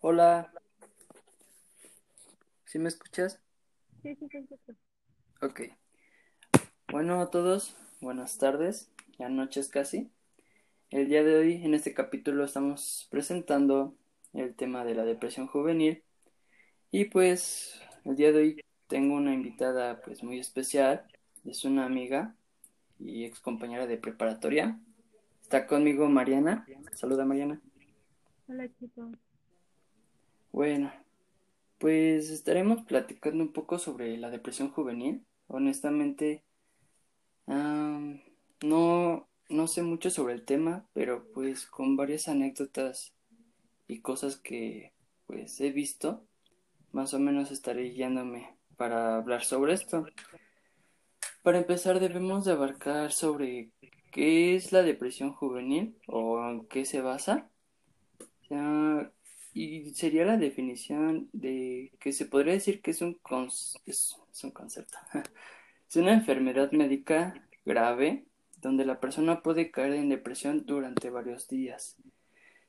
Hola, ¿sí me escuchas? Sí, sí, sí, sí, sí. Ok. Bueno a todos, buenas tardes, ya noches casi. El día de hoy, en este capítulo, estamos presentando el tema de la depresión juvenil. Y pues, el día de hoy tengo una invitada pues muy especial. Es una amiga y ex compañera de preparatoria. Está conmigo Mariana. Saluda Mariana. Hola, chicos. Bueno, pues estaremos platicando un poco sobre la depresión juvenil. Honestamente, am, no, no sé mucho sobre el tema, pero pues con varias anécdotas y cosas que pues he visto, más o menos estaré guiándome para hablar sobre esto. Para empezar, debemos de abarcar sobre qué es la depresión juvenil o en qué se basa. Ya, y sería la definición de que se podría decir que es un, es, es concepto. Es una enfermedad médica grave donde la persona puede caer en depresión durante varios días.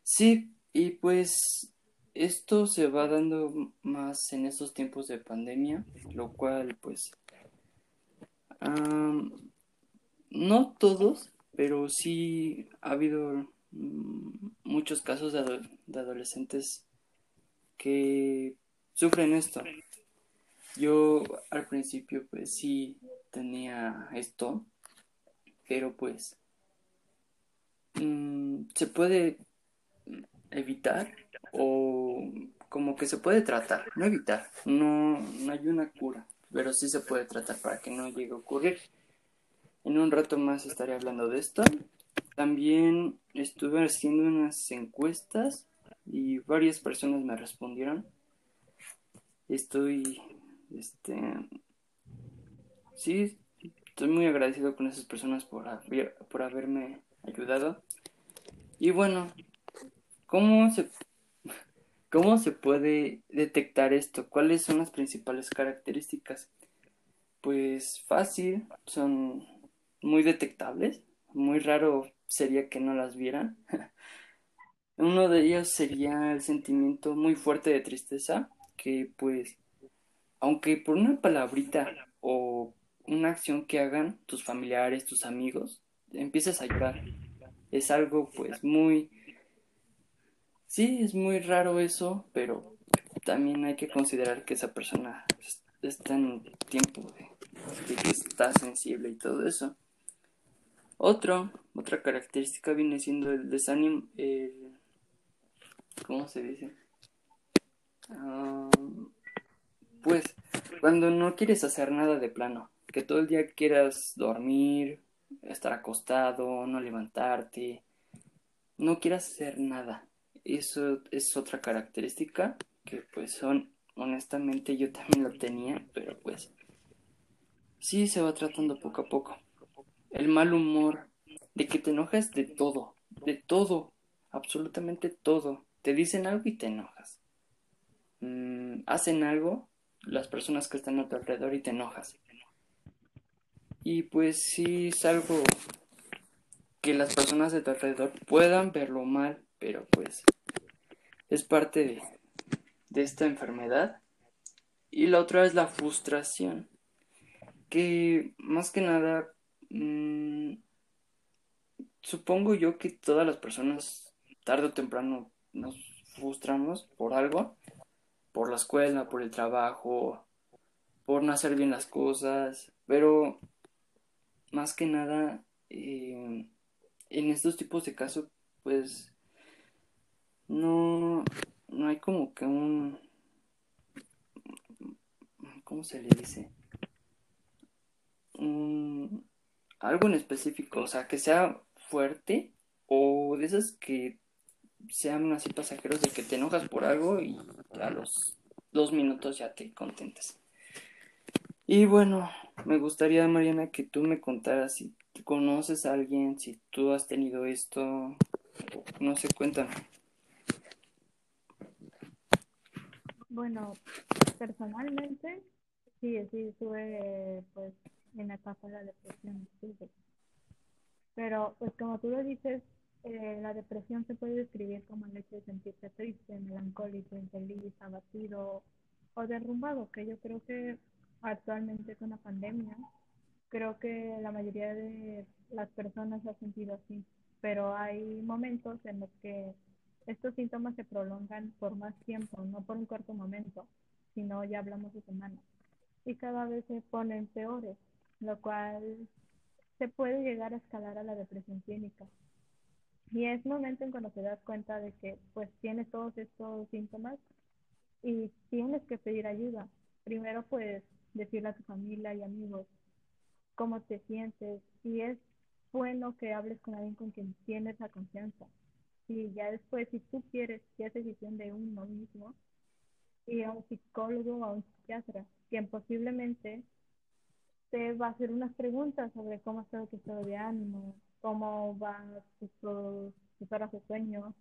Sí, y pues esto se va dando más en estos tiempos de pandemia, lo cual pues no todos, pero sí ha habido muchos casos de, ado- de adolescentes que sufren esto. Yo al principio pues sí tenía esto, pero pues mm, se puede evitar o como que se puede tratar, no evitar, no, no hay una cura, pero sí se puede tratar para que no llegue a ocurrir. En un rato más estaré hablando de esto. También estuve haciendo unas encuestas y varias personas me respondieron. Estoy, este, sí, estoy muy agradecido con esas personas por por haberme ayudado. Y bueno, ¿cómo se, cómo se puede detectar esto? ¿Cuáles son las principales características? Pues fácil, son muy detectables. Muy raro sería que no las vieran. Uno de ellos sería el sentimiento muy fuerte de tristeza, que pues, aunque por una palabrita o una acción que hagan tus familiares, tus amigos, empiezas a llorar. Es algo pues muy, sí, es muy raro eso, pero también hay que considerar que esa persona es- está en tiempo de, de que está sensible y todo eso. Otro, otra característica viene siendo el desánimo, el, ¿cómo se dice? Ah, pues cuando no quieres hacer nada de plano, que todo el día quieras dormir, estar acostado, no levantarte, no quieras hacer nada. Eso es otra característica que pues son, honestamente yo también lo tenía, pero pues sí se va tratando poco a poco. El mal humor, de que te enojas de todo, de todo, absolutamente todo. Te dicen algo y te enojas. Mm, hacen algo las personas que están a tu alrededor y te enojas. Y pues sí es algo que las personas de tu alrededor puedan verlo mal, pero pues es parte de, de esta enfermedad. Y la otra es la frustración, que más que nada, mm, supongo yo que todas las personas tarde o temprano nos frustramos por algo, por la escuela, por el trabajo, por no hacer bien las cosas, pero más que nada, eh, en estos tipos de casos, pues no, no hay como que un, ¿cómo se le dice? Un, algo en específico, o sea, que sea fuerte o de esas que sean así pasajeros de que te enojas por algo y a los dos minutos ya te contentas. Y bueno, me gustaría, Mariana, que tú me contaras si conoces a alguien, si tú has tenido esto, no sé, cuéntame. Bueno, personalmente, sí, sí, estuve pues en la etapa de la depresión. Pero pues como tú lo dices, Eh, la depresión se puede describir como el hecho de sentirse triste, melancólico, infeliz, abatido o derrumbado, que yo creo que actualmente con la pandemia, creo que la mayoría de las personas ha sentido así, pero hay momentos en los que estos síntomas se prolongan por más tiempo, no por un corto momento, sino ya hablamos de semanas, y cada vez se ponen peores, lo cual se puede llegar a escalar a la depresión clínica. Y es momento en cuando te das cuenta de que pues tienes todos estos síntomas y tienes que pedir ayuda. Primero pues decirle a tu familia y amigos cómo te sientes y es bueno que hables con alguien con quien tienes la confianza. Y ya después, si tú quieres, ya es decisión de uno mismo, y a un psicólogo o a un psiquiatra, quien posiblemente te va a hacer unas preguntas sobre cómo está tu estado de ánimo, cómo van tus, horas de sueño,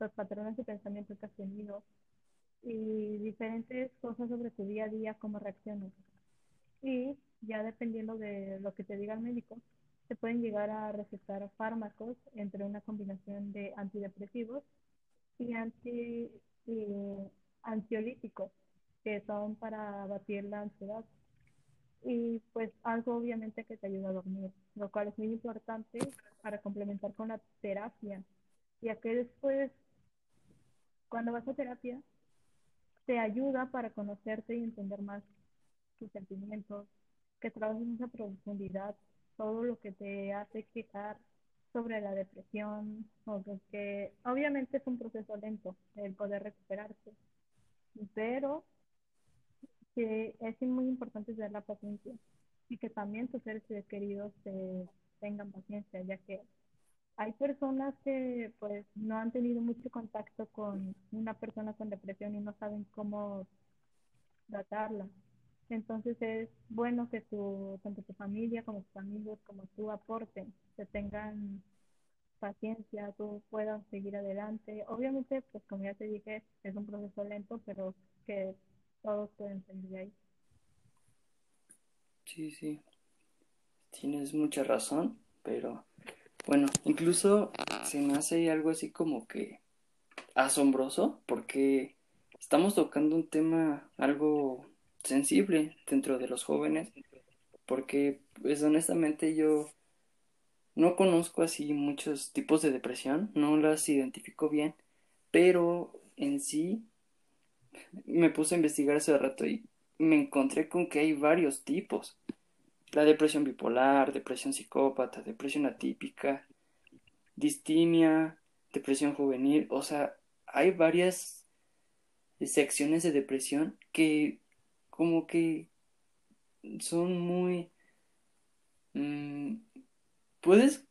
los patrones de pensamiento que has tenido y diferentes cosas sobre tu día a día, cómo reaccionas. Y ya dependiendo de lo que te diga el médico, se pueden llegar a recetar fármacos entre una combinación de antidepresivos y, anti, y que son para abatir la ansiedad y pues algo obviamente que te ayuda a dormir, lo cual es muy importante para complementar con la terapia, ya que después, cuando vas a terapia, te ayuda para conocerte y entender más tus sentimientos, que trabajes en esa profundidad, todo lo que te hace quejar sobre la depresión, o que obviamente es un proceso lento el poder recuperarse, pero que es muy importante tener la paciencia y que también tus seres queridos tengan paciencia, ya que hay personas que pues no han tenido mucho contacto con una persona con depresión y no saben cómo tratarla. Entonces es bueno que tu, tanto tu familia como tus amigos como tú aporten, que tengan paciencia, tú puedas seguir adelante. Obviamente, pues como ya te dije, es un proceso lento, pero que todos pueden salir ahí. Sí, sí. Tienes mucha razón, pero bueno, incluso se me hace algo así como que asombroso porque estamos tocando un tema algo sensible dentro de los jóvenes porque pues honestamente yo no conozco así muchos tipos de depresión, no las identifico bien, pero en sí me puse a investigar hace rato y me encontré con que hay varios tipos. La depresión bipolar, depresión psicópata, depresión atípica, distimia, depresión juvenil, o sea, hay varias secciones de depresión que como que son muy... Mm, puedes,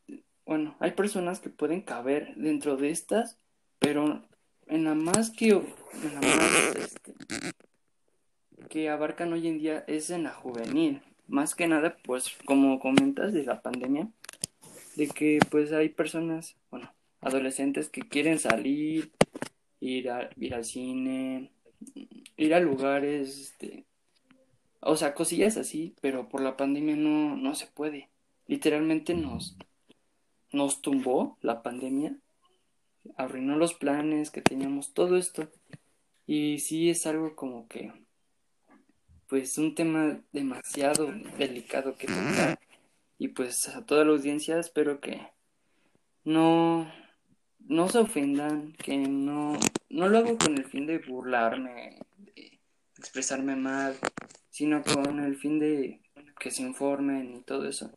bueno, hay personas que pueden caber dentro de estas, pero en la más este, que abarcan hoy en día es en la juvenil. Más que nada, pues, como comentas de la pandemia, de que pues hay personas, bueno, adolescentes que quieren salir, ir al cine, ir a lugares, este, o sea, cosillas así, pero por la pandemia no, no se puede. Literalmente nos, nos tumbó la pandemia arruinó los planes que teníamos, todo esto. Y sí es algo como que, pues un tema demasiado delicado que tocar. Y pues a toda la audiencia espero que no, no se ofendan, que no, no lo hago con el fin de burlarme, de expresarme mal, sino con el fin de que se informen y todo eso.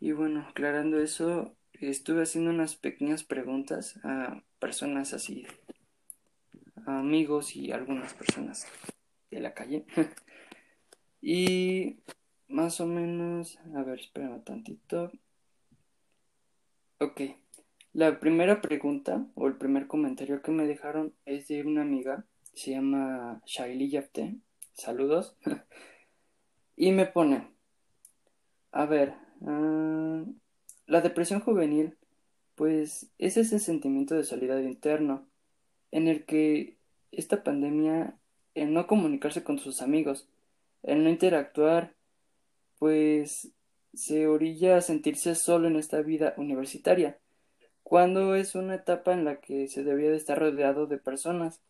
Y bueno, aclarando eso, estuve haciendo unas pequeñas preguntas a personas así, a amigos y algunas personas de la calle. y más o menos, a ver, espérame tantito. Ok, la primera pregunta o el primer comentario que me dejaron es de una amiga, se llama Shaili Yafte, saludos, y me pone, a ver, uh, la depresión juvenil, pues es ese sentimiento de soledad interno, en el que esta pandemia, el no comunicarse con sus amigos, el no interactuar, pues se orilla a sentirse solo en esta vida universitaria, cuando es una etapa en la que se debería de estar rodeado de personas.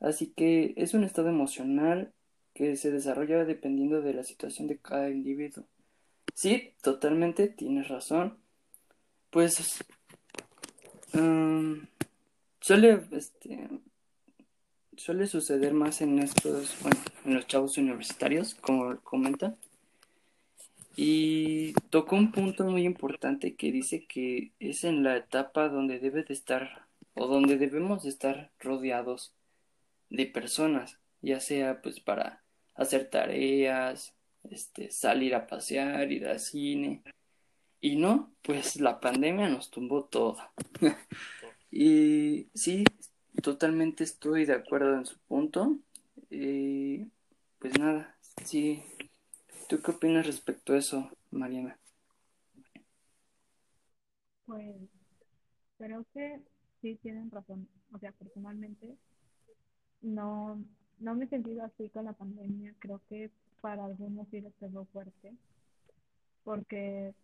Así que es un estado emocional que se desarrolla dependiendo de la situación de cada individuo. Sí, totalmente, tienes razón. Pues um, suele, este, suele suceder más en estos, bueno, en los chavos universitarios, como comenta. Y tocó un punto muy importante que dice que es en la etapa donde debe de estar o donde debemos de estar rodeados de personas, ya sea pues para hacer tareas, este, salir a pasear, ir al cine. Y no, pues la pandemia nos tumbó todo. y sí, totalmente estoy de acuerdo en su punto. Y pues nada, sí. ¿Tú qué opinas respecto a eso, Mariana? Pues creo que sí tienen razón. O sea, personalmente no, no me he sentido así con la pandemia. Creo que para algunos sí les pegó fuerte, porque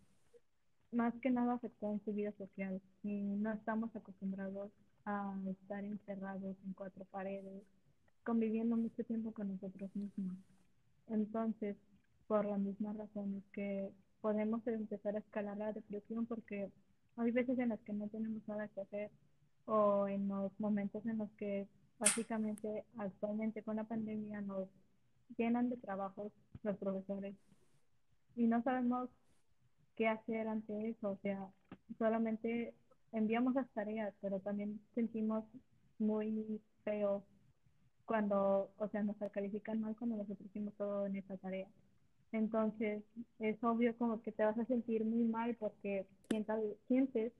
más que nada afectó en su vida social y no estamos acostumbrados a estar encerrados en cuatro paredes, conviviendo mucho tiempo con nosotros mismos. Entonces, por la misma razón es que podemos empezar a escalar la depresión porque hay veces en las que no tenemos nada que hacer o en los momentos en los que básicamente actualmente con la pandemia nos llenan de trabajos los profesores y no sabemos qué hacer ante eso, o sea, solamente enviamos las tareas, pero también sentimos muy feo cuando, o sea, nos califican mal cuando nosotros hicimos todo en esa tarea. Entonces, es obvio como que te vas a sentir muy mal porque sientas, sientes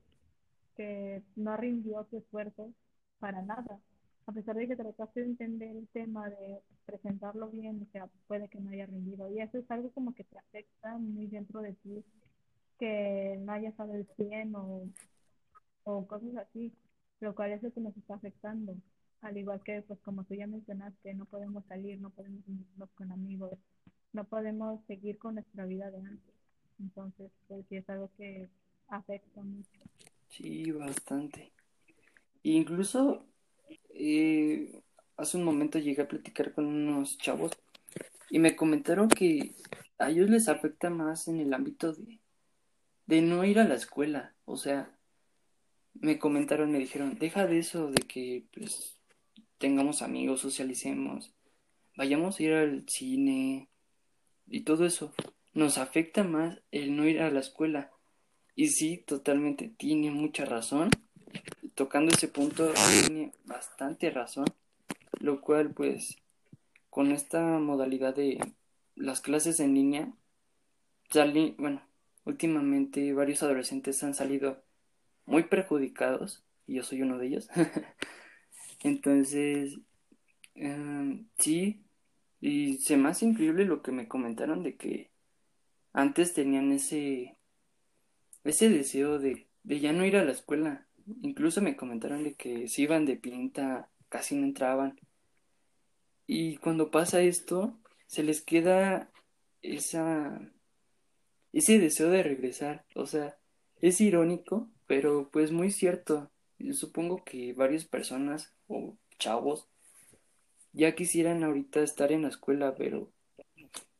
que no rindió tu esfuerzo para nada a pesar de que trataste de entender el tema, de presentarlo bien, o sea, puede que no haya rendido. Y eso es algo como que te afecta muy dentro de ti, que no hayas sabido el bien o, o cosas así, lo cual es lo que nos está afectando. Al igual que, pues como tú ya mencionaste, no podemos salir, no podemos irnos con amigos, no podemos seguir con nuestra vida de antes. Entonces, pues sí es algo que afecta mucho. Sí, bastante. Incluso eh, hace un momento llegué a platicar con unos chavos y me comentaron que a ellos les afecta más en el ámbito de, de no ir a la escuela. O sea, me comentaron, me dijeron, deja de eso, de que pues tengamos amigos, socialicemos, vayamos a ir al cine y todo eso. Nos afecta más el no ir a la escuela. Y sí, totalmente, tiene mucha razón tocando ese punto tiene bastante razón, lo cual pues con esta modalidad de las clases en línea, salí, bueno, últimamente varios adolescentes han salido muy perjudicados y yo soy uno de ellos. Entonces, em, sí, y se me hace increíble lo que me comentaron de que antes tenían ese, ese deseo de, de ya no ir a la escuela, Incluso me comentaron de que si iban de pinta, casi no entraban. Y cuando pasa esto, se les queda esa ese deseo de regresar. O sea, es irónico, pero pues muy cierto. Supongo que varias personas o chavos ya quisieran ahorita estar en la escuela, pero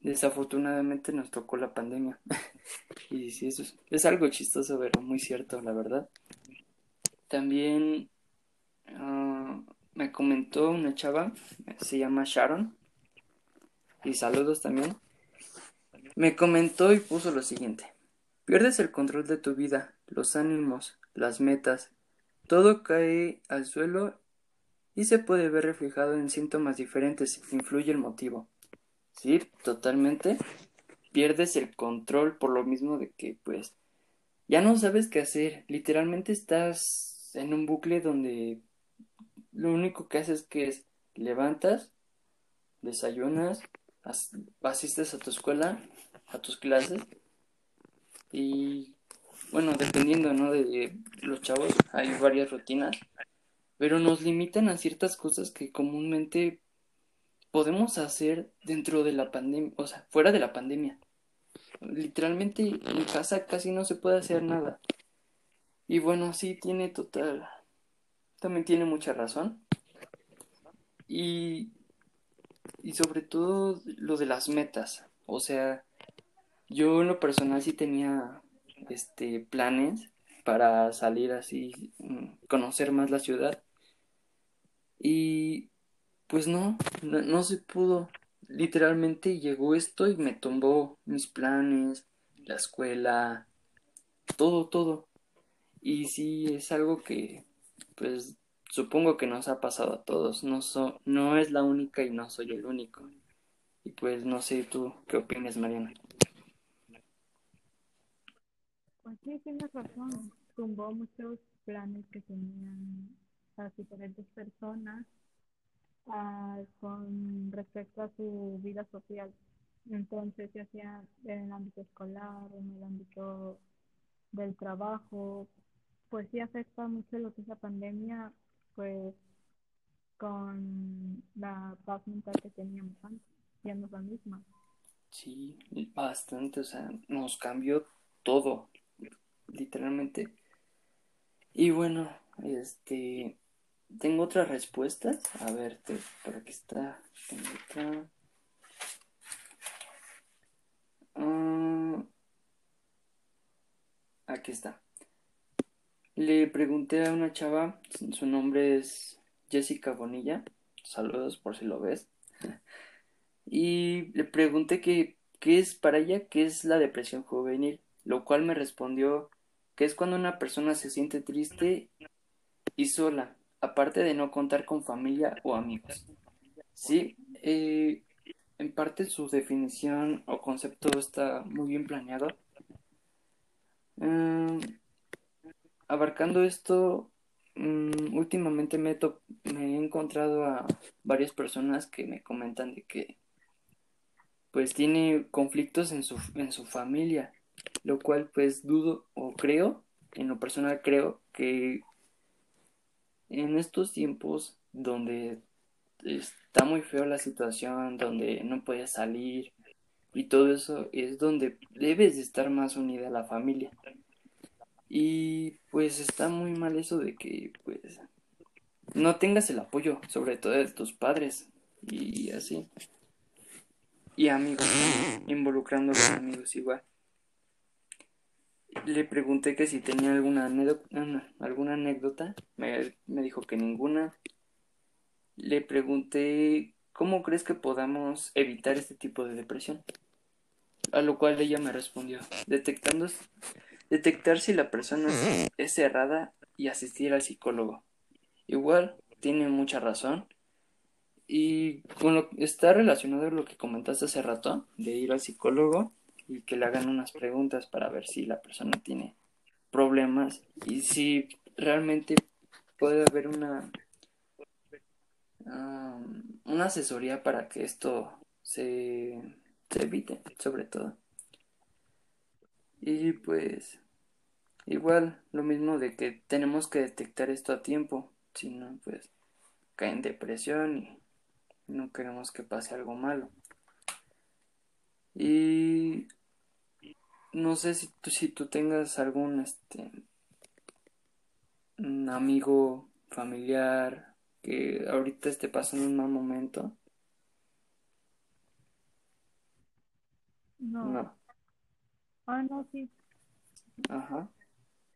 desafortunadamente nos tocó la pandemia. y sí, eso es, es algo chistoso, pero muy cierto, la verdad. También ah, me comentó una chava, se llama Sharon, y saludos también. Me comentó y puso lo siguiente. Pierdes el control de tu vida, los ánimos, las metas, todo cae al suelo y se puede ver reflejado en síntomas diferentes, influye el motivo. Sí, totalmente. Pierdes el control por lo mismo de que pues ya no sabes qué hacer, literalmente estás en un bucle donde lo único que haces que es levantas, desayunas, asistes a tu escuela, a tus clases y bueno, dependiendo, ¿no? De los chavos, hay varias rutinas, pero nos limitan a ciertas cosas que comúnmente podemos hacer dentro de la pandemia, o sea, fuera de la pandemia. Literalmente en casa casi no se puede hacer nada. Y bueno, sí, tiene total, también tiene mucha razón. Y, y sobre todo lo de las metas. O sea, yo en lo personal sí tenía este planes para salir así, mm, conocer más la ciudad. Y pues no, no, no se pudo. Literalmente llegó esto y me tumbó mis planes, la escuela, todo, todo. Y sí, es algo que, pues, supongo que nos ha pasado a todos. No, so, no es la única y no soy el único. Y pues, no sé tú qué opinas, Mariana. Pues sí, tienes razón. Tumbó muchos planes que tenían las diferentes personas ah, con respecto a su vida social. Entonces, ya sea en el ámbito escolar, en el ámbito del trabajo, pues sí afecta mucho lo que es la pandemia, pues con la paz mental que teníamos antes, ya no es la misma. Sí, bastante, o sea, nos cambió todo, literalmente. Y bueno, este, tengo otras respuestas. A ver, te, por aquí está. Tengo otra. Ah, aquí está. Le pregunté a una chava, su nombre es Jessica Bonilla. Saludos por si lo ves. Y le pregunté que, qué es para ella, qué es la depresión juvenil, lo cual me respondió que es cuando una persona se siente triste y sola, aparte de no contar con familia o amigos. Sí, eh, en parte su definición o concepto está muy bien planeado. Mm, abarcando esto, mm, últimamente me, me he encontrado a varias personas que me comentan de que pues tiene conflictos en su, en su familia, lo cual pues dudo o creo, en lo personal creo que en estos tiempos donde está muy feo la situación, donde no puedes salir y todo eso, es donde debes de estar más unida a la familia. Y pues está muy mal eso de que pues no tengas el apoyo, sobre todo de tus padres y así. Y amigos involucrando a los amigos igual. Le pregunté que si tenía alguna anécdota, alguna anécdota. Me, me dijo que ninguna. Le pregunté cómo crees que podamos evitar este tipo de depresión. A lo cual ella me respondió, detectando, detectar si la persona es, es cerrada y asistir al psicólogo. Igual, tiene mucha razón. Y con lo, está relacionado a lo que comentaste hace rato, de ir al psicólogo y que le hagan unas preguntas para ver si la persona tiene problemas y si realmente puede haber una um, una asesoría para que esto se, se evite, sobre todo. Y pues igual lo mismo de que tenemos que detectar esto a tiempo, si no pues cae en depresión y no queremos que pase algo malo. Y no sé si tú, si tú tengas algún este un amigo familiar que ahorita esté pasando un mal momento. No, No. ah, no, sí, Ajá.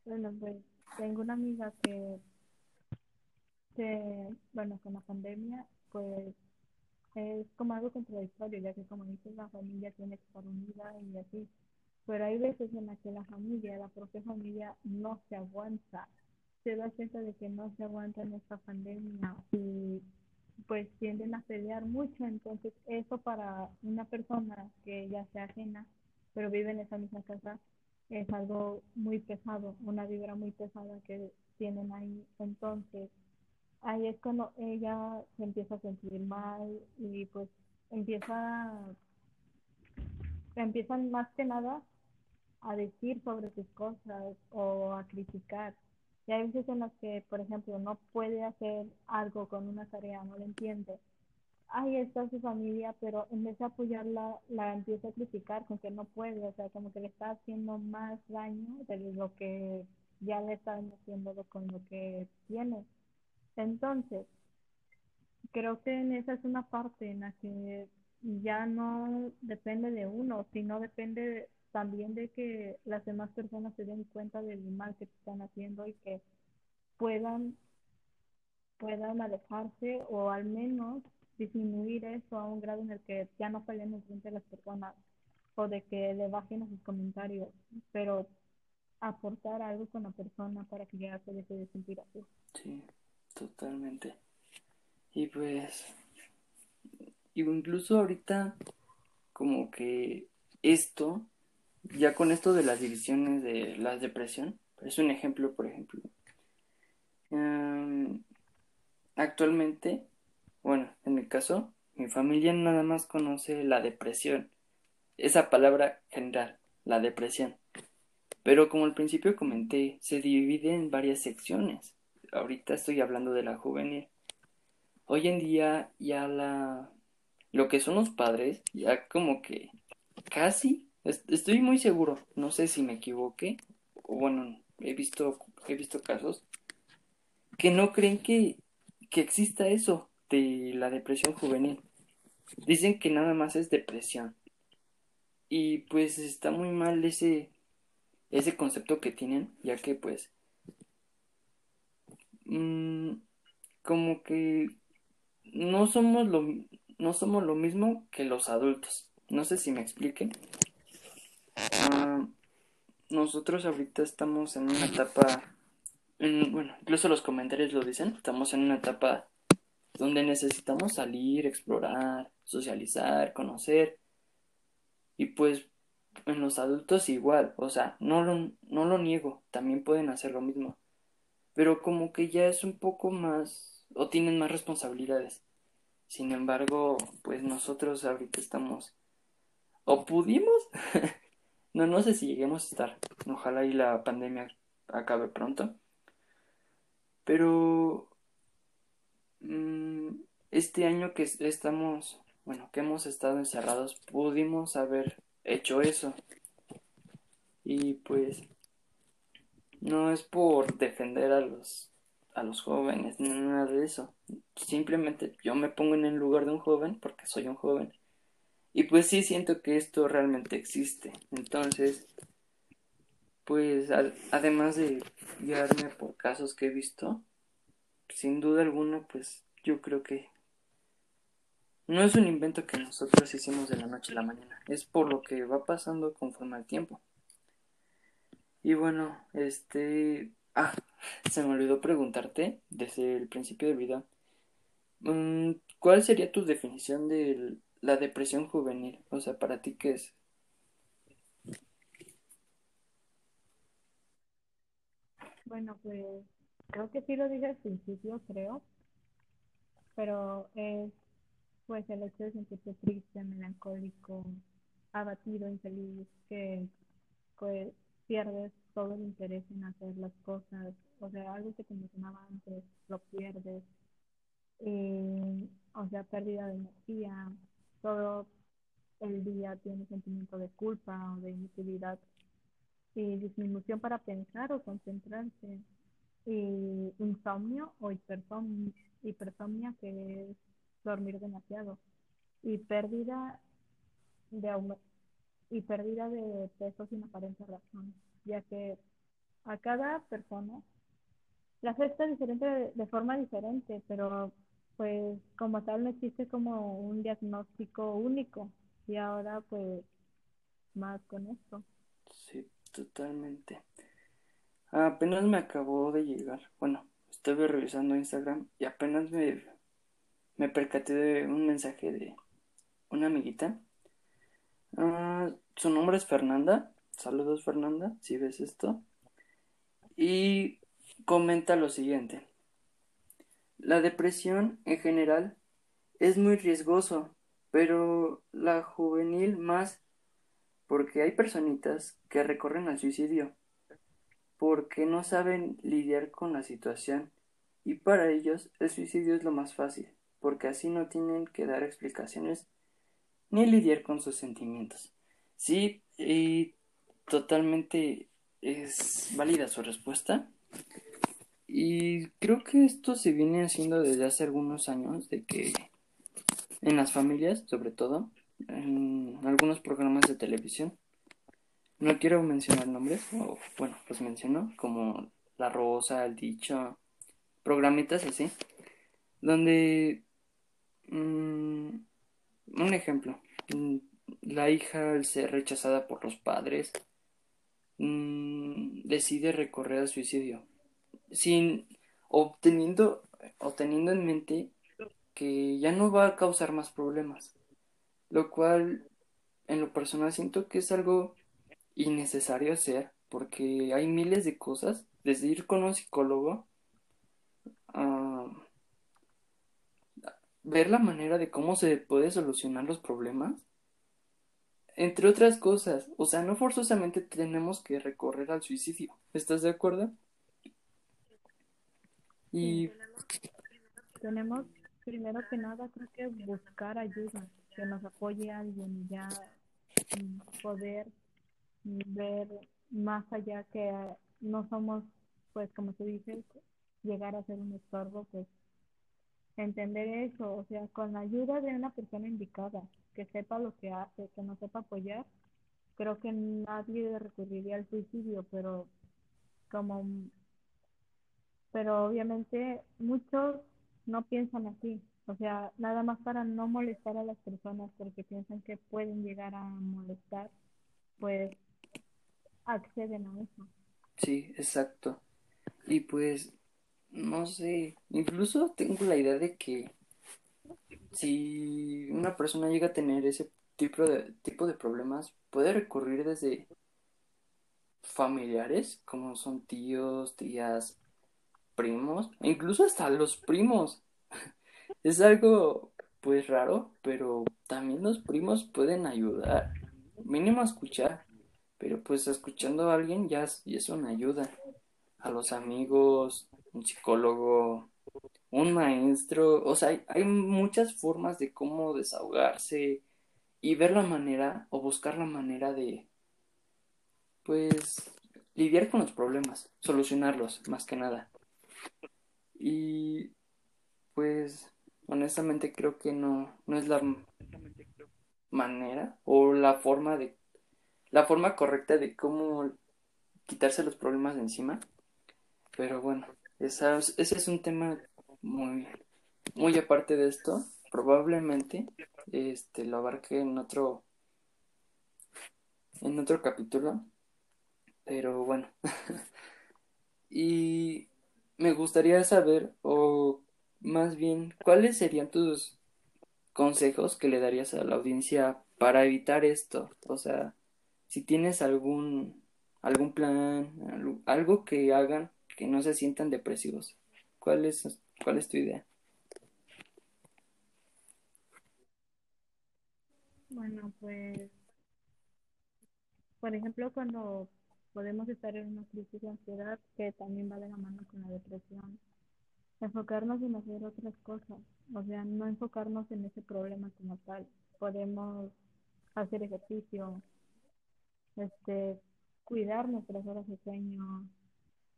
Bueno, pues tengo una amiga que, bueno, con la pandemia, pues es como algo contradictorio, ya que como dices, la familia tiene que estar unida y así, pero hay veces en las que la familia, la propia familia, no se aguanta, se da cuenta de que no se aguanta en esta pandemia y pues tienden a pelear mucho, entonces eso para una persona que ya sea ajena, pero vive en esa misma casa, es algo muy pesado, una vibra muy pesada que tienen ahí, entonces ahí es cuando ella se empieza a sentir mal y pues empieza, empiezan más que nada a decir sobre sus cosas o a criticar. Y hay veces en las que, por ejemplo, no puede hacer algo con una tarea, no lo entiende. Ahí está su familia, pero en vez de apoyarla, la empieza a criticar con que no puede, o sea, como que le está haciendo más daño de lo que ya le está metiéndolo con lo que tiene. Entonces, creo que en esa es una parte en la que ya no depende de uno, sino depende también de que las demás personas se den cuenta del mal que están haciendo y que puedan puedan alejarse o al menos disminuir eso a un grado en el que ya no peleen frente a las personas o de que le bajen a sus comentarios, pero aportar algo con la persona para que ya se deje de sentir así. Sí, totalmente. Y pues, incluso ahorita, como que esto, ya con esto de las divisiones de la depresión, es un ejemplo, por ejemplo. Em, actualmente, bueno, en mi caso, mi familia nada más conoce la depresión, esa palabra general, la depresión. Pero como al principio comenté, se divide en varias secciones. Ahorita estoy hablando de la juvenil. Hoy en día ya la lo que son los padres, ya como que casi estoy muy seguro, no sé si me equivoqué, o bueno, he visto he visto casos que no creen que que exista eso de la depresión juvenil. Dicen que nada más es depresión. Y pues está muy mal ese ese concepto que tienen, ya que pues mmm, como que no somos lo no somos lo mismo que los adultos. No sé si me expliquen. Ah, nosotros ahorita estamos en una etapa, bueno, incluso los comentarios lo dicen, estamos en una etapa donde necesitamos salir, explorar, socializar, conocer. Y pues en los adultos igual, o sea, no lo, no lo niego, también pueden hacer lo mismo, pero como que ya es un poco más, o tienen más responsabilidades. Sin embargo, pues nosotros ahorita estamos, o pudimos, no, no sé si lleguemos a estar, ojalá y la pandemia acabe pronto, pero este año que estamos, bueno, que hemos estado encerrados, pudimos haber hecho eso. Y pues no es por defender a los a los jóvenes ni nada de eso. Simplemente yo me pongo en el lugar de un joven porque soy un joven. Y pues sí siento que esto realmente existe. Entonces, pues además de guiarme por casos que he visto, sin duda alguna, pues yo creo que no es un invento que nosotros hicimos de la noche a la mañana, es por lo que va pasando conforme al tiempo. Y bueno, este... Ah, se me olvidó preguntarte desde el principio del video. Mm, ¿Cuál sería tu definición de la depresión juvenil? O sea, para ti, ¿qué es? Bueno, pues creo que sí lo dije al principio, creo. Pero es pues el hecho de sentirse triste, melancólico, abatido, infeliz, que pues pierdes todo el interés en hacer las cosas, o sea, algo que te mencionaba antes, lo pierdes, eh, o sea, pérdida de energía, todo el día tienes sentimiento de culpa o de inutilidad y disminución para pensar o concentrarse, y insomnio o hipersomnia que es dormir demasiado y pérdida de y pérdida de peso sin aparente razón, ya que a cada persona la afecta diferente de, forma diferente, pero pues como tal no existe como un diagnóstico único y ahora pues más con esto. Sí, totalmente. Apenas me acabó de llegar, bueno, estuve revisando Instagram y apenas me me percaté de un mensaje de una amiguita. Ah, su nombre es Fernanda. Saludos Fernanda, si ves esto. Y comenta lo siguiente. La depresión en general es muy riesgoso, pero la juvenil más porque hay personitas que recorren al suicidio porque no saben lidiar con la situación y para ellos el suicidio es lo más fácil porque así no tienen que dar explicaciones ni lidiar con sus sentimientos. Sí, y totalmente es válida su respuesta. Y creo que esto se viene haciendo desde hace algunos años, de que en las familias, sobre todo, en algunos programas de televisión, no quiero mencionar nombres, o bueno, los menciono, como La Rosa, El Dicho, programitas así, donde, mm, un ejemplo, mm, la hija al ser rechazada por los padres, mm, decide recorrer al suicidio, sin obteniendo, o teniendo en mente que ya no va a causar más problemas, lo cual en lo personal siento que es algo innecesario hacer porque hay miles de cosas, desde ir con un psicólogo a ver la manera de cómo se puede solucionar los problemas, entre otras cosas, o sea, no forzosamente tenemos que recorrer al suicidio, ¿estás de acuerdo? Y tenemos primero que nada creo que buscar ayuda, que nos apoye alguien y ya mm, poder ver más allá que no somos, pues como tú dices, llegar a ser un estorbo, pues entender eso, o sea, con la ayuda de una persona indicada, que sepa lo que hace, que nos sepa apoyar, creo que nadie recurriría al suicidio, pero como, pero obviamente muchos no piensan así, o sea, nada más para no molestar a las personas porque piensan que pueden llegar a molestar, pues acceden a eso. sí, exacto. Y pues, no sé, incluso tengo la idea de que si una persona llega a tener ese tipo de, tipo de problemas, puede recurrir desde familiares, como son tíos, tías, primos, e incluso hasta los primos. Es algo, pues raro, pero también los primos pueden ayudar, mínimo escuchar, pero pues escuchando a alguien ya es, una ayuda. A los amigos, un psicólogo, un maestro, o sea, hay, hay muchas formas de cómo desahogarse y ver la manera o buscar la manera de, pues, lidiar con los problemas, solucionarlos, más que nada. Y pues, honestamente creo que no, no es la manera o la forma de, la forma correcta de cómo quitarse los problemas de encima. Pero bueno, esa es- ese es un tema muy, muy aparte de esto. Probablemente este lo abarque en otro, en otro capítulo. Pero bueno. Y me gustaría saber, o más bien, ¿cuáles serían tus consejos que le darías a la audiencia para evitar esto? O sea, si tienes algún, algún plan, algo, que hagan que no se sientan depresivos. ¿Cuál es, cuál es tu idea? Bueno, pues, por ejemplo, cuando podemos estar en una crisis de ansiedad, que también va de la mano con la depresión, enfocarnos en hacer otras cosas, o sea, no enfocarnos en ese problema como tal. Podemos hacer ejercicio, este, cuidar nuestras horas de sueño,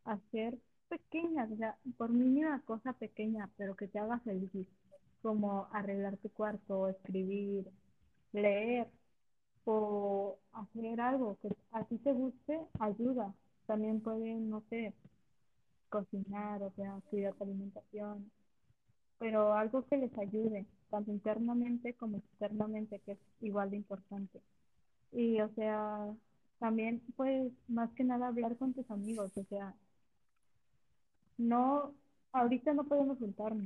hacer pequeñas, o sea, por mínima cosa pequeña, pero que te haga feliz, como arreglar tu cuarto, escribir, leer o hacer algo que a ti te guste, ayuda. También pueden, no sé, cocinar, o cuidar tu alimentación, pero algo que les ayude, tanto internamente como externamente, que es igual de importante. Y, o sea, también, pues, más que nada hablar con tus amigos, o sea, no, ahorita no podemos juntarnos,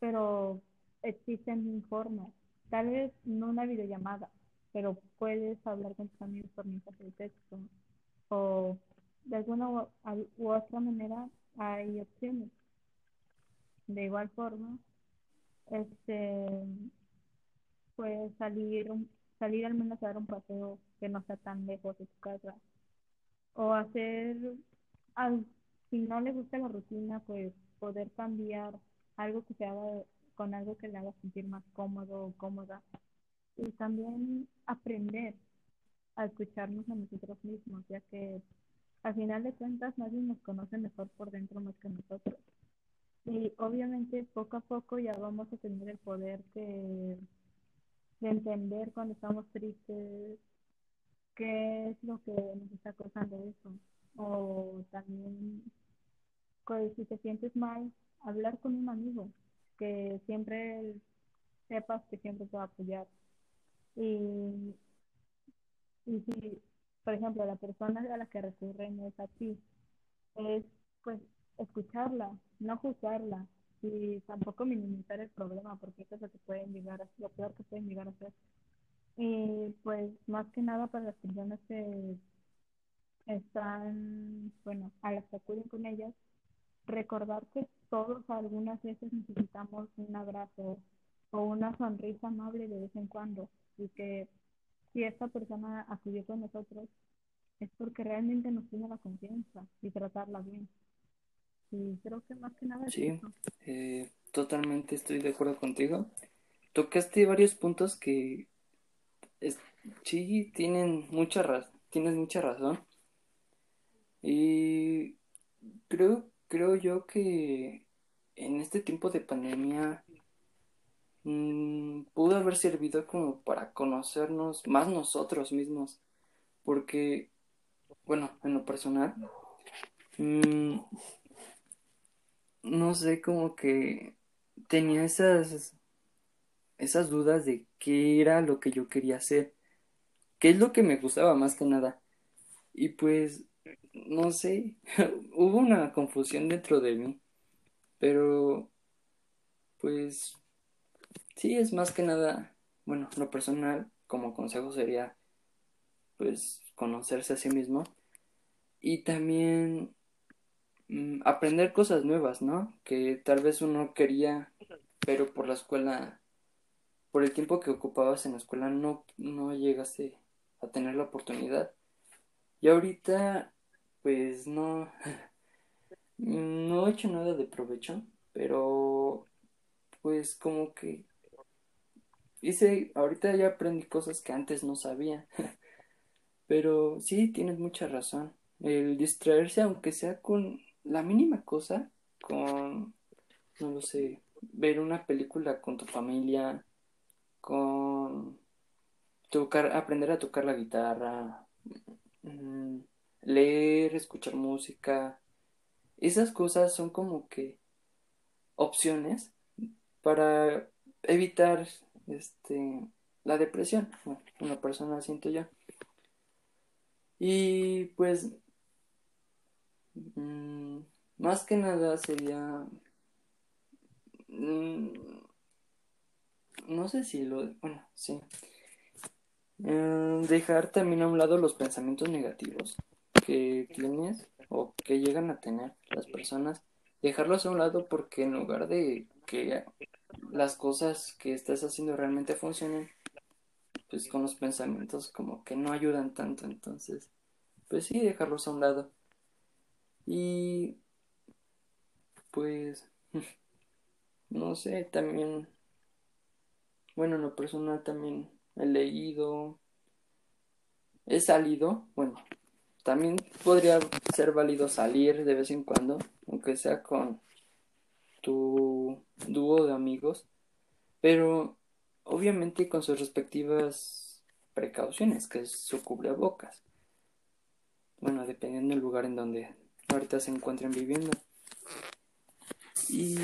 pero existen formas, tal vez no una videollamada, pero puedes hablar con tus amigos por mensaje de texto o de alguna u, otra manera hay opciones. De igual forma, este, puedes salir, un- salir al menos a dar un paseo que no sea tan lejos de tu casa o hacer, al, si no le gusta la rutina, pues poder cambiar algo que se haga con algo que le haga sentir más cómodo o cómoda. Y también aprender a escucharnos a nosotros mismos, ya que al final de cuentas nadie nos conoce mejor por dentro más que nosotros. Y obviamente poco a poco ya vamos a tener el poder de, de entender cuando estamos tristes, qué es lo que nos está causando eso. O también, pues, si te sientes mal, hablar con un amigo que siempre sepas que siempre te va a apoyar. Y, y si, por ejemplo, la persona a la que recurren es a ti, es pues escucharla, no juzgarla y tampoco minimizar el problema, porque eso es lo que pueden llegar a lo peor que pueden llegar a ser. Y pues más que nada para las personas que están, bueno, a las que acuden con ellas, recordar que todos algunas veces necesitamos un abrazo o una sonrisa amable de vez en cuando y que si esta persona acudió con nosotros es porque realmente nos tiene la confianza y tratarla bien. Y creo que más que nada es Sí, eh, totalmente estoy de acuerdo contigo. Tocaste varios puntos que es- sí tienen mucha raz- tienes mucha razón. Y creo, creo yo que en este tiempo de pandemia mm, pudo haber servido como para conocernos más nosotros mismos. Porque, bueno, en lo personal, mm, no sé, como que tenía esas, esas dudas de qué era lo que yo quería hacer, qué es lo que me gustaba más que nada. Y pues, no sé, hubo una confusión dentro de mí, pero pues sí, es más que nada, bueno, lo personal como consejo sería pues conocerse a sí mismo y también mm, aprender cosas nuevas, ¿no? Que tal vez uno quería, pero por la escuela, por el tiempo que ocupabas en la escuela no, no llegaste a tener la oportunidad. Y ahorita, pues no, no he hecho nada de provecho, pero pues como que hice, ahorita ya aprendí cosas que antes no sabía, pero sí, tienes mucha razón. El distraerse, aunque sea con la mínima cosa, con, no lo sé, ver una película con tu familia, con tocar, aprender a tocar la guitarra, mm, leer, escuchar música, esas cosas son como que opciones para evitar este la depresión. Bueno, una persona siento yo. Y pues mm, más que nada sería mm, no sé si lo bueno, sí. Eh, dejar también a un lado los pensamientos negativos que tienes o que llegan a tener las personas, dejarlos a un lado porque en lugar de que las cosas que estás haciendo realmente funcionen, pues con los pensamientos como que no ayudan tanto, entonces, pues sí, dejarlos a un lado. Y pues, no sé, también, bueno, en lo personal también he leído, he salido, bueno, también podría ser válido salir de vez en cuando, aunque sea con tu dúo de amigos, pero obviamente con sus respectivas precauciones, que es su cubrebocas. Bueno, dependiendo del lugar en donde ahorita se encuentren viviendo. Y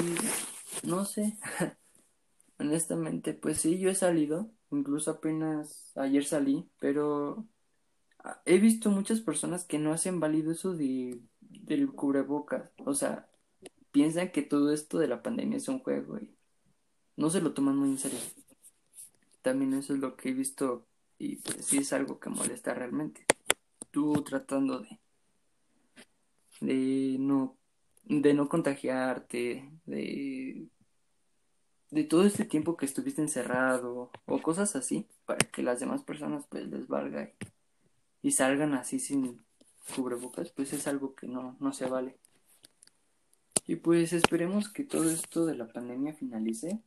no sé, honestamente, pues sí, yo he salido, incluso apenas ayer salí, pero he visto muchas personas que no hacen válido eso de, del cubrebocas, o sea, piensan que todo esto de la pandemia es un juego y no se lo toman muy en serio. También eso es lo que he visto y pues sí es algo que molesta realmente. Tú tratando de de no de no contagiarte, de de todo este tiempo que estuviste encerrado o cosas así para que las demás personas pues les valga y, salgan así sin cubrebocas, pues es algo que no no se vale. Y pues esperemos que todo esto de la pandemia finalice.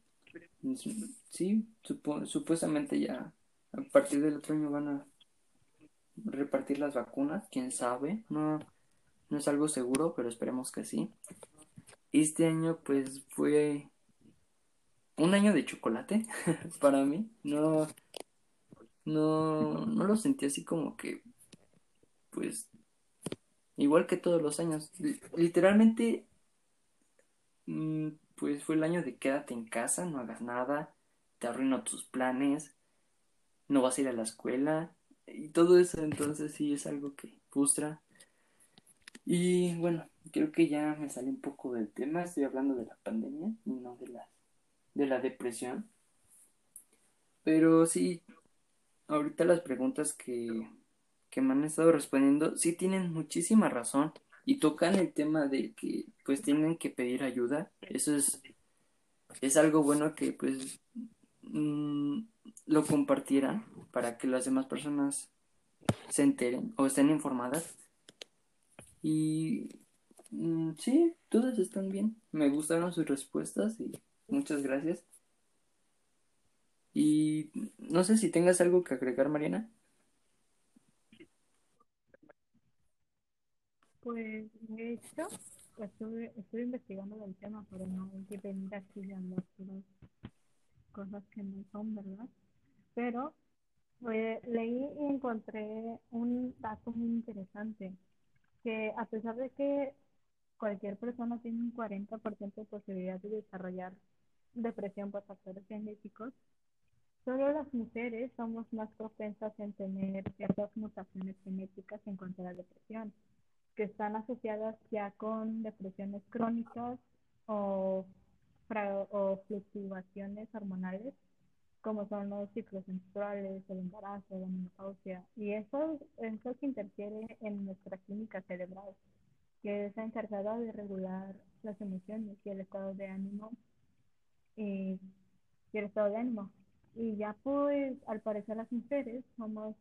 Sí, supo- supuestamente ya a partir del otro año van a repartir las vacunas, quién sabe. No, no es algo seguro, pero esperemos que sí. Este año pues fue un año de chocolate para mí. No, no, no lo sentí así como que, pues, igual que todos los años. Literalmente, mm, pues fue el año de quédate en casa, no hagas nada, te arruino tus planes, no vas a ir a la escuela y todo eso. Entonces sí es algo que frustra. Y bueno, creo que ya me salí un poco del tema. Estoy hablando de la pandemia y no de la, de la depresión. Pero sí, ahorita las preguntas que, que me han estado respondiendo sí tienen muchísima razón y tocan el tema de que pues tienen que pedir ayuda. Eso es, es algo bueno que pues mm, lo compartieran para que las demás personas se enteren o estén informadas. Y mm, sí, todas están bien. Me gustaron sus respuestas y muchas gracias. Y no sé si tengas algo que agregar, Mariana. Pues de hecho, estuve, estuve investigando el tema, pero no hay venir aquí cosas que no son, ¿verdad? Pero pues, leí y encontré un dato muy interesante, que a pesar de que cualquier persona tiene un 40% de posibilidad de desarrollar depresión por factores genéticos, Solo las mujeres somos más propensas en tener ciertas mutaciones genéticas en cuanto a la depresión, que están asociadas ya con depresiones crónicas o, o fluctuaciones hormonales, como son los ciclos menstruales, el embarazo, la menopausia. Y eso, eso interfiere en nuestra química cerebral, que es encargada de regular las emociones y el estado de ánimo y el estado de ánimo y ya pues al parecer las mujeres somos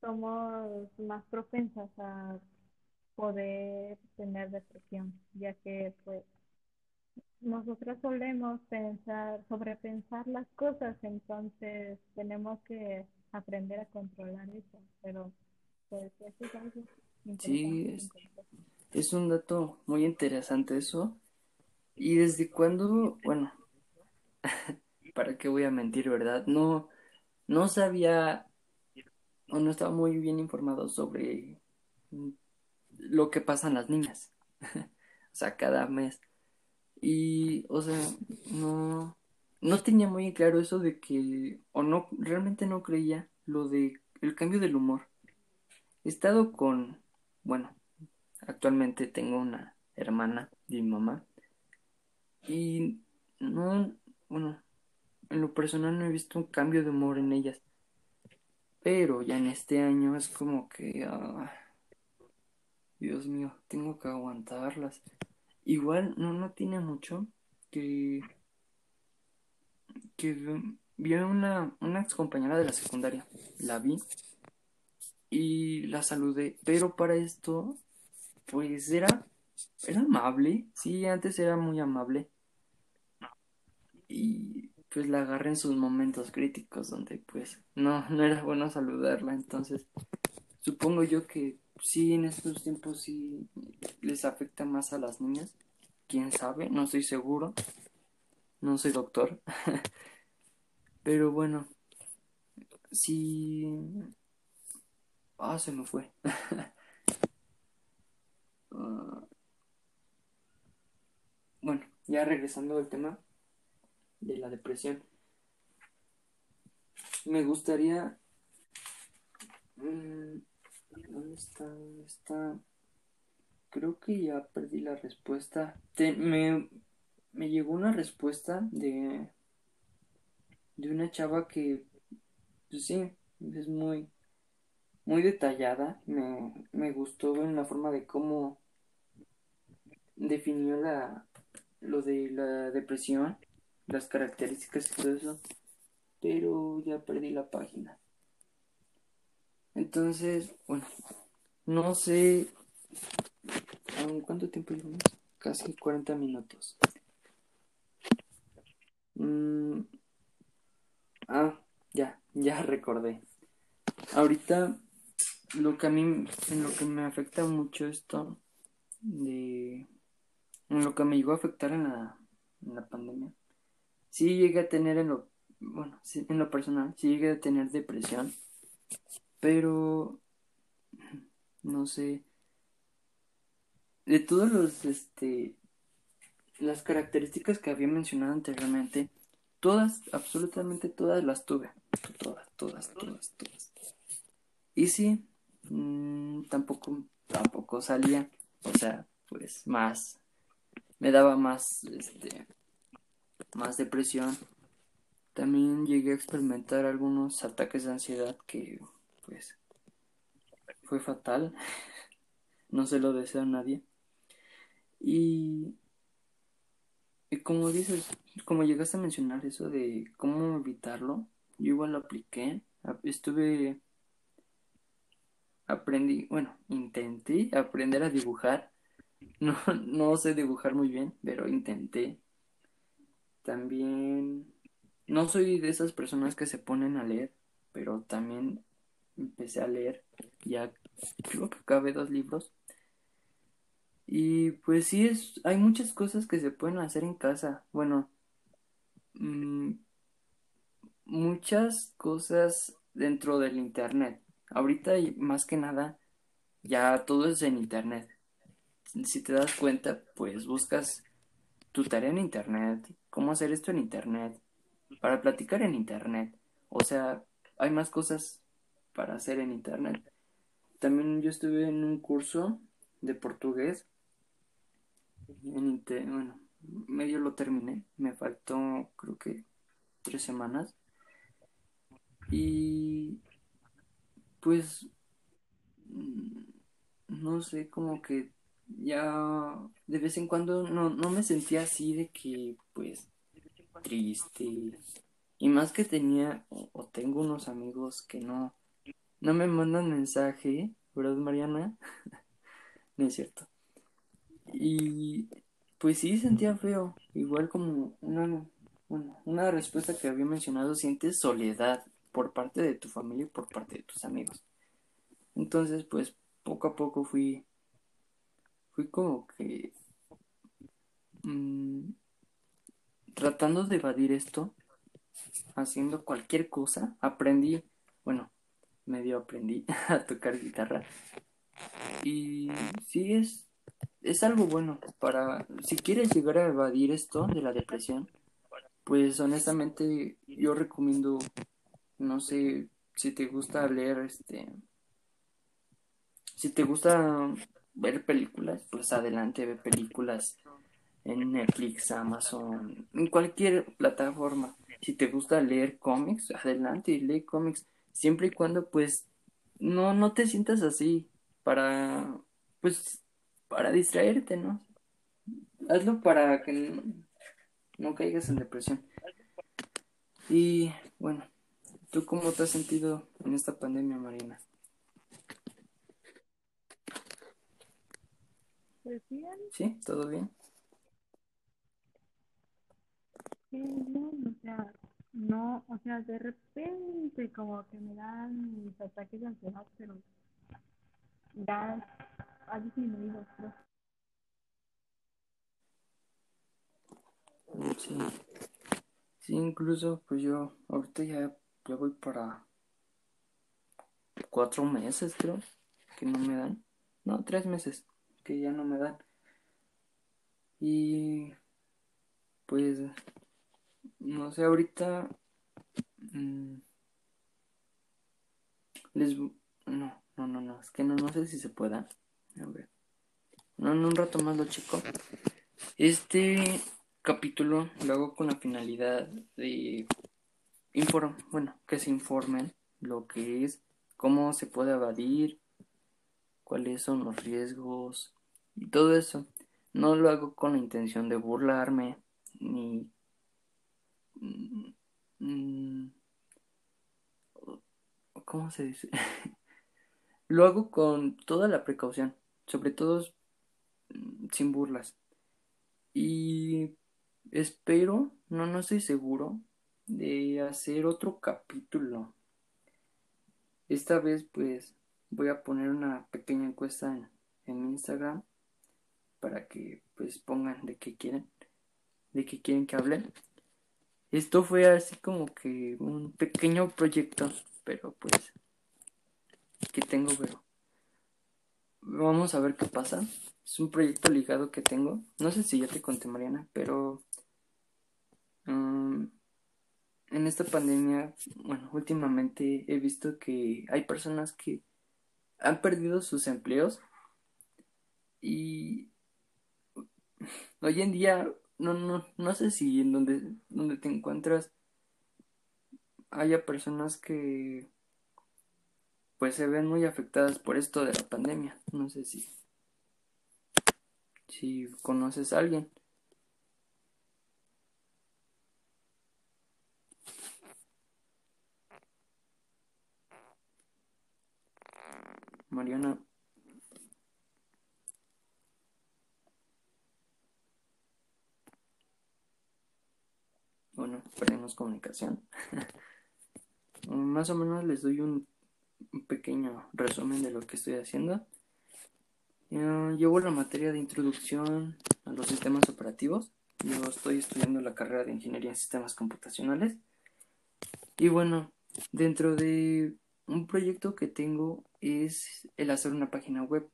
somos más propensas a poder tener depresión ya que pues nosotras solemos pensar sobrepensar las cosas entonces tenemos que aprender a controlar eso pero pues eso es algo sí es, es un dato muy interesante eso y desde cuándo bueno ¿para qué voy a mentir, verdad? No, no sabía o no estaba muy bien informado sobre lo que pasan las niñas. o sea, cada mes. Y, o sea, no, no tenía muy claro eso de que, o no, realmente no creía lo de el cambio del humor. He estado con, bueno, actualmente tengo una hermana de mi mamá. Y no, bueno, en lo personal no he visto un cambio de humor en ellas. Pero ya en este año es como que, ah, Dios mío, tengo que aguantarlas. Igual no, no tiene mucho que, que vi a una, una ex compañera de la secundaria. La vi y la saludé. Pero para esto, pues era, era amable. Sí, antes era muy amable. Y pues la agarré en sus momentos críticos donde pues no, no era bueno saludarla. Entonces, supongo yo que sí, en estos tiempos sí les afecta más a las niñas. Quién sabe, no estoy seguro. No soy doctor. Pero bueno, sí. Ah, se me fue. Ah. bueno, ya regresando al tema de la depresión. Me gustaría... Mm, ¿Dónde está? ¿Dónde está? Creo que ya perdí la respuesta. me, me llegó una respuesta de, de una chava que, pues sí, es muy, muy detallada. Me, me gustó en la forma de cómo definió la, lo de la depresión las características y todo eso, pero ya perdí la página. Entonces, bueno, no sé cuánto tiempo llevamos, casi 40 minutos. Mm, ah, ya, ya recordé. Ahorita lo que a mí, en lo que me afecta mucho esto, de, en lo que me llegó a afectar en la, en la pandemia, sí llegué a tener en lo, bueno, en lo personal, sí llegué a tener depresión, pero, no sé, de todos los, este, las características que había mencionado anteriormente, todas, absolutamente todas las tuve, todas, todas, todas, todas. Y sí, mmm, tampoco, tampoco salía, o sea, pues más, me daba más, este, más depresión. También llegué a experimentar algunos ataques de ansiedad que, pues, fue fatal. No se lo deseo a nadie. Y, y como dices, como llegaste a mencionar eso de cómo evitarlo, yo igual lo apliqué. Estuve, aprendí, bueno, intenté aprender a dibujar. No, no sé dibujar muy bien, pero intenté. También no soy de esas personas que se ponen a leer, pero también empecé a leer. Ya creo que acabé dos libros. Y pues sí, es, hay muchas cosas que se pueden hacer en casa. Bueno, mmm, muchas cosas dentro del internet. Ahorita más que nada, ya todo es en internet. Si te das cuenta, pues buscas tu tarea en internet, cómo hacer esto en internet, para platicar en internet. O sea, hay más cosas para hacer en internet. También yo estuve en un curso de portugués. En bueno, medio lo terminé. Me faltó creo que tres semanas. Y pues no sé, como que ya de vez en cuando no, no me sentía así de que pues triste. Y más que tenía o, tengo unos amigos que no, no me mandan mensaje, ¿verdad Mariana? no es cierto. Y pues sí sentía feo, igual como una, una respuesta que había mencionado, sientes soledad por parte de tu familia y por parte de tus amigos. Entonces, pues poco a poco fui, fui como que mmm, tratando de evadir esto, haciendo cualquier cosa, aprendí, bueno, medio aprendí a tocar guitarra. Y sí es, es algo bueno para, si quieres llegar a evadir esto de la depresión, pues honestamente yo recomiendo no sé si te gusta leer, este, si te gusta ver películas, pues adelante, ve películas en Netflix, Amazon, en cualquier plataforma. Si te gusta leer cómics, adelante y lee cómics, siempre y cuando pues no, no te sientas así para, pues, para distraerte, ¿no? Hazlo para que no, no caigas en depresión. Y bueno, ¿Tú cómo te has sentido en esta pandemia, Marina? Pues bien. ¿Sí? ¿Todo bien? Sí, no, o sea, no, o sea, de repente como que me dan mis ataques de ansiedad, pero ya ha disminuido. Sí. Sí, incluso pues yo ahorita ya ya voy para cuatro meses, creo, que no me dan. No, tres meses que ya no me dan. Y pues, no sé, ahorita mmm, les... No, no, no, no, es que no, no sé si se pueda. A ver. No, en un rato más lo chico. Este capítulo lo hago con la finalidad de inform bueno, que se informen lo que es, cómo se puede evadir, cuáles son los riesgos y todo eso. No lo hago con la intención de burlarme ni mm, ¿cómo se dice? lo hago con toda la precaución, sobre todo mm, sin burlas. Y espero, no no estoy seguro, de hacer otro capítulo. Esta vez pues voy a poner una pequeña encuesta en, en Instagram para que pues pongan de qué quieren, de qué quieren que hable. Esto fue así como que un pequeño proyecto, pero pues que tengo, pero vamos a ver qué pasa. Es un proyecto ligado que tengo. No sé si ya te conté, Mariana, pero um, en esta pandemia, bueno, últimamente he visto que hay personas que han perdido sus empleos y hoy en día no, no, no sé si en donde, donde te encuentras haya personas que pues se ven muy afectadas por esto de la pandemia. No sé si si conoces a alguien. Mariana. Bueno, perdemos comunicación. Más o menos les doy un, pequeño resumen de lo que estoy haciendo. llevo la materia de introducción a los sistemas operativos. Yo estoy estudiando la carrera de ingeniería en sistemas computacionales. Y bueno, dentro de un proyecto que tengo es el hacer una página web.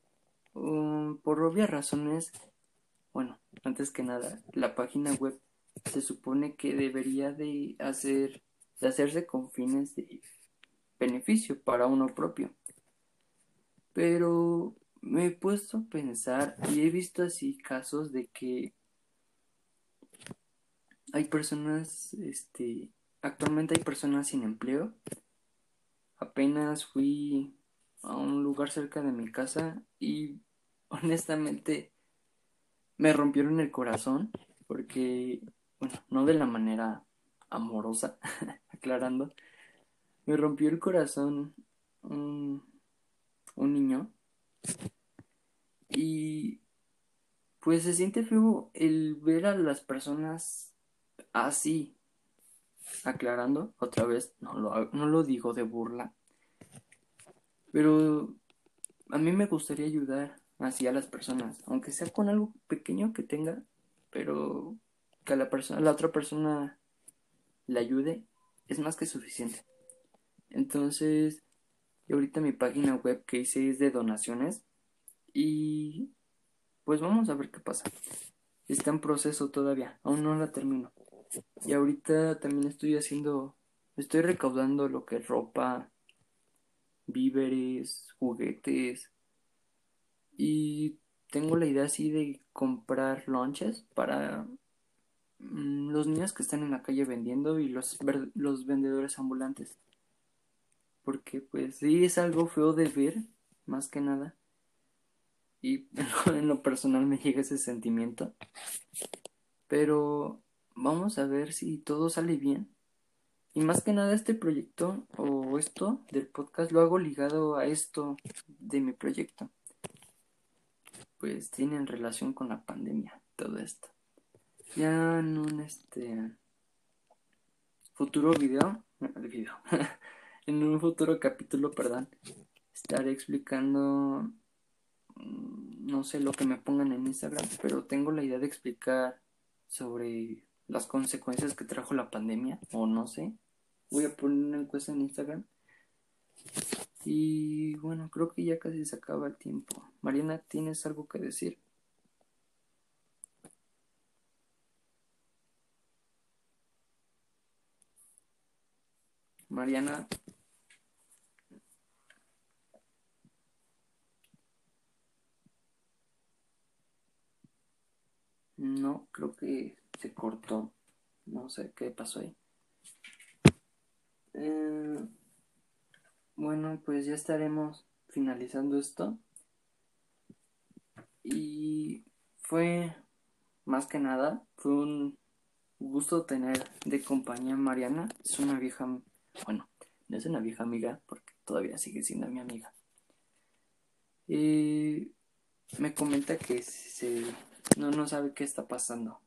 Um, por obvias razones, bueno, antes que nada, la página web se supone que debería de hacer de hacerse con fines de beneficio para uno propio. Pero me he puesto a pensar y he visto así casos de que hay personas, este, actualmente hay personas sin empleo apenas fui a un lugar cerca de mi casa y honestamente me rompieron el corazón porque, bueno, no de la manera amorosa, aclarando, me rompió el corazón un, un niño. Y pues se siente feo el ver a las personas así, aclarando, otra vez, no lo, no lo digo de burla, pero a mí me gustaría ayudar así a las personas, aunque sea con algo pequeño que tenga, pero que la persona, la otra persona le ayude, es más que suficiente. Entonces, ahorita mi página web que hice es de donaciones y pues vamos a ver qué pasa. Está en proceso todavía, aún no la termino. Y ahorita también estoy haciendo, estoy recaudando lo que es ropa, víveres, juguetes. Y tengo la idea así de comprar lonches para los niños que están en la calle vendiendo y los, los vendedores ambulantes. Porque pues sí es algo feo de ver, más que nada. Y en lo personal me llega ese sentimiento. Pero vamos a ver si todo sale bien. Y más que nada este proyecto o esto del podcast lo hago ligado a esto de mi proyecto. Pues tienen relación con la pandemia, todo esto. Ya en un este futuro video, video en un futuro capítulo, perdón, estaré explicando mm, no sé lo que me pongan en Instagram, pero tengo la idea de explicar sobre las consecuencias que trajo la pandemia, o no sé. Voy a poner una encuesta en Instagram. Y bueno, creo que ya casi se acaba el tiempo. Mariana, ¿tienes algo que decir? Mariana. No, creo que se cortó. No sé qué pasó ahí. Eh, bueno, pues ya estaremos finalizando esto. Y fue más que nada, fue un gusto tener de compañía a Mariana. Es una vieja, bueno, no es una vieja amiga porque todavía sigue siendo mi amiga. Y me comenta que se, no, no sabe qué está pasando.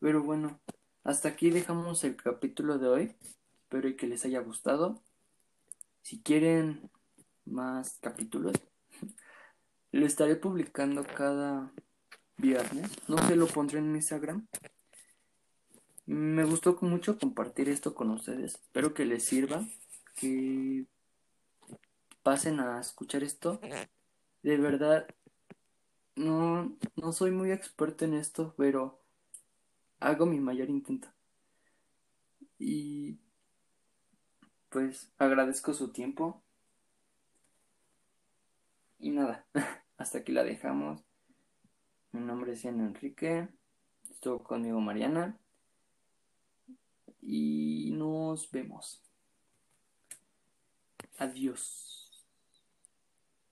Pero bueno, hasta aquí dejamos el capítulo de hoy. Espero que les haya gustado. Si quieren más capítulos. Lo estaré publicando cada viernes. No sé, lo pondré en Instagram. Me gustó mucho compartir esto con ustedes. Espero que les sirva. Que pasen a escuchar esto. De verdad, no, no soy muy experto en esto, pero hago mi mayor intento. Y pues agradezco su tiempo. Y nada, hasta aquí la dejamos. Mi nombre es Ian Enrique. Estuvo conmigo Mariana. Y nos vemos. Adiós.